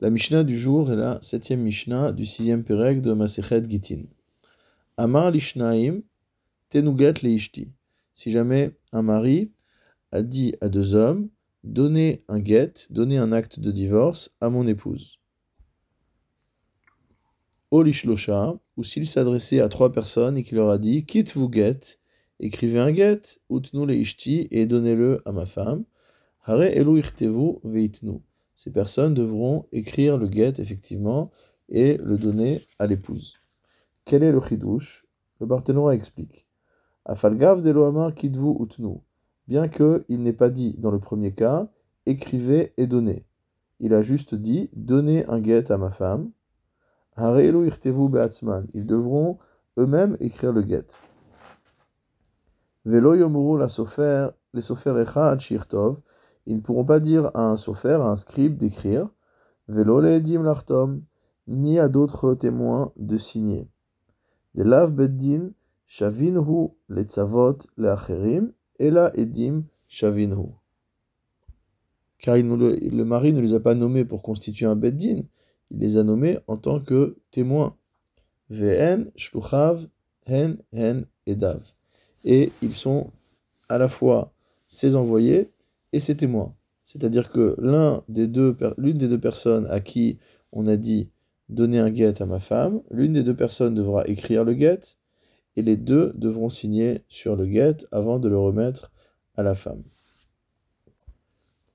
La Mishnah du jour est la septième Mishnah du sixième Pérec de Masechet Gitin. Amar lishnaim tenuget leishti. Si jamais un mari a dit à deux hommes, donnez un get, donnez un acte de divorce à mon épouse. Olishlosha, ou s'il s'adressait à trois personnes et qu'il leur a dit, quitte vous get, écrivez un get, utnu leishti, et donnez-le à ma femme. Hare elu veitnu ces personnes devront écrire le get, effectivement, et le donner à l'épouse. Quel est le chidouche? Le Barthénois explique. Afalgav de loamar kidvu utnu. Bien qu'il n'ait pas dit dans le premier cas, écrivez et donnez. Il a juste dit, donnez un get à ma femme. Ils devront eux-mêmes écrire le sofer, les ils ne pourront pas dire à un sofer, à un scribe d'écrire, l'artom, ni à d'autres témoins de signer. De lav beddin, shavinhu le tzavot le acherim, edim shavinhu. Car le, mari ne les a pas nommés pour constituer un beddin, il les a nommés en tant que témoins. Vn, shluchav, hen, hen, edav. Et ils sont à la fois ses envoyés et ses témoins. C'est-à-dire que l'un des deux, l'une des deux personnes à qui on a dit donner un guet à ma femme, l'une des deux personnes devra écrire le guet, et les deux devront signer sur le guet avant de le remettre à la femme.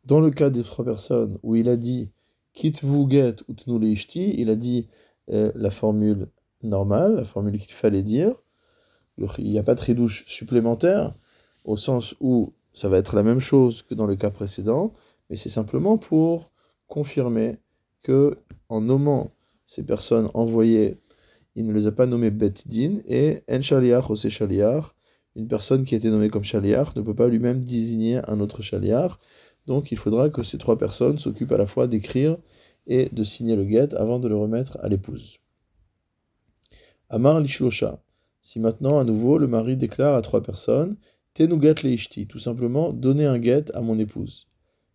Dans le cas des trois personnes où il a dit quitte vous get ou ishti, il a dit euh, la formule normale, la formule qu'il fallait dire. Il n'y a pas de ridouche supplémentaire, au sens où ça va être la même chose que dans le cas précédent, mais c'est simplement pour confirmer que en nommant ces personnes envoyées, il ne les a pas nommées Bet-Din, et En Shaliach ou Shaliach, une personne qui a été nommée comme Shaliach ne peut pas lui-même désigner un autre Shaliach, donc il faudra que ces trois personnes s'occupent à la fois d'écrire et de signer le guet avant de le remettre à l'épouse. Amar Lishlosha. Si maintenant, à nouveau, le mari déclare à trois personnes Tenugat leishti, tout simplement, donner un get à mon épouse.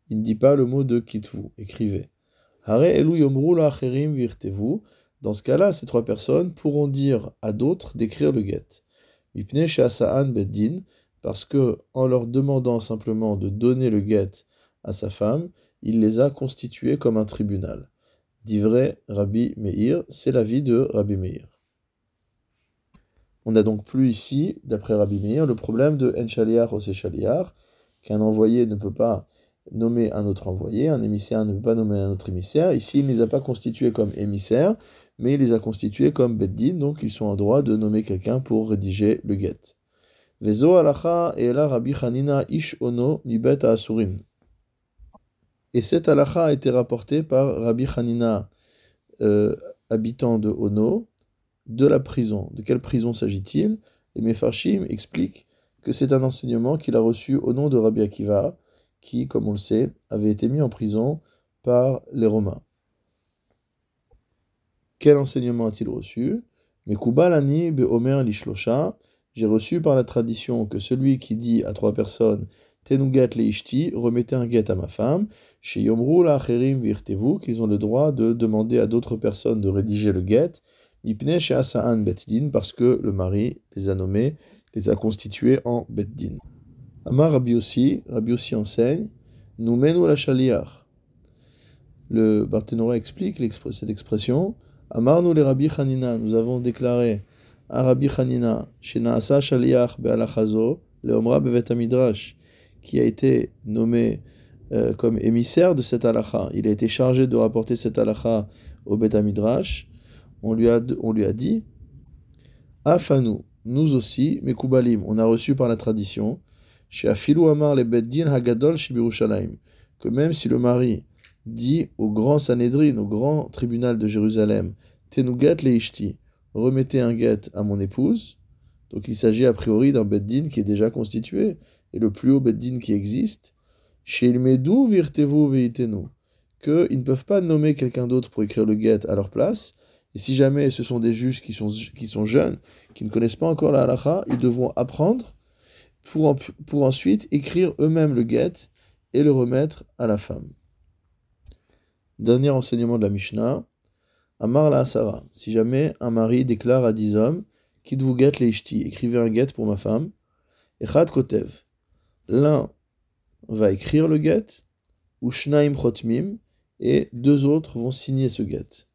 Il ne dit pas le mot de quitte-vous, écrivez. Hare elu yomru virtevu. Dans ce cas-là, ces trois personnes pourront dire à d'autres d'écrire le get. Mipne sheasaan beddin, parce que en leur demandant simplement de donner le get à sa femme, il les a constitués comme un tribunal. Dit vrai Rabbi Meir, c'est l'avis de Rabbi Meir. On n'a donc plus ici, d'après Rabbi Meir, le problème de Enchaliar ou Shaliar, qu'un envoyé ne peut pas nommer un autre envoyé, un émissaire ne peut pas nommer un autre émissaire. Ici, il ne les a pas constitués comme émissaires, mais il les a constitués comme beddin, donc ils sont en droit de nommer quelqu'un pour rédiger le get. Vezo alacha et la Rabbi ish ono nibet asurim. Et cette alacha a été rapportée par Rabbi Hanina, euh, habitant de Ono, de la prison. De quelle prison s'agit-il? Les Mefarshim expliquent que c'est un enseignement qu'il a reçu au nom de Rabbi Akiva, qui, comme on le sait, avait été mis en prison par les Romains. Quel enseignement a-t-il reçu? Mekubalani be'omer lishlosha. J'ai reçu par la tradition que celui qui dit à trois personnes Tenugat leishti, remettez un guet à ma femme, chez Yomru la qu'ils ont le droit de demander à d'autres personnes de rédiger le guet, parce que le mari les a nommés, les a constitués en Beddin. Amar Rabbi aussi, Rabbi aussi enseigne, nous menons la chaliar. Le Barthénora explique cette expression. Amar nous les Rabbi Hanina, nous avons déclaré à Rabbi Hanina, Shenaasa Shaliach Be'alachazo, le Omra Bevet qui a été nommé euh, comme émissaire de cette halakha. Il a été chargé de rapporter cette halakha au Bet Midrash on lui a, on lui a dit Afanu, nous aussi, Mekubalim, on a reçu par la tradition, chez Afilou Amar le Beddin Hagadol Shibirushalayim, que même si le mari dit au grand Sanhedrin, au grand tribunal de Jérusalem, Tenugat Leishti, remettez un guet à mon épouse, donc il s'agit a priori d'un Beddin qui est déjà constitué, et le plus haut Beddin qui existe, chez Ilmedou Virtevu Veitenu, qu'ils ne peuvent pas nommer quelqu'un d'autre pour écrire le guet à leur place, et si jamais ce sont des juges qui sont, qui sont jeunes, qui ne connaissent pas encore la halakha, ils devront apprendre pour, ensuite écrire eux-mêmes le get et le remettre à la femme. Dernier enseignement de la Mishnah. Amar la Asara. Si jamais un mari déclare à dix hommes, Quitte vous get leishti, écrivez un get pour ma femme. Echad kotev. L'un va écrire le get, ou shnaim chotmim, et deux autres vont signer ce get.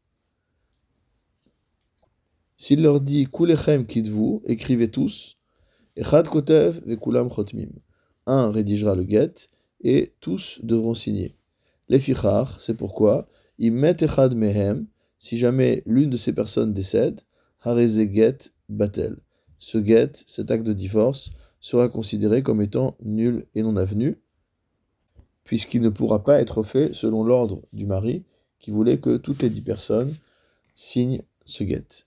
S'il leur dit kulechem vous, écrivez tous, echad kotev ve kulam chotmim. Un rédigera le get, et tous devront signer. Les fichar, c'est pourquoi, ils echad mehem, si jamais l'une de ces personnes décède, hareze get batel. Ce get, cet acte de divorce, sera considéré comme étant nul et non avenu, puisqu'il ne pourra pas être fait selon l'ordre du mari qui voulait que toutes les dix personnes signent ce get.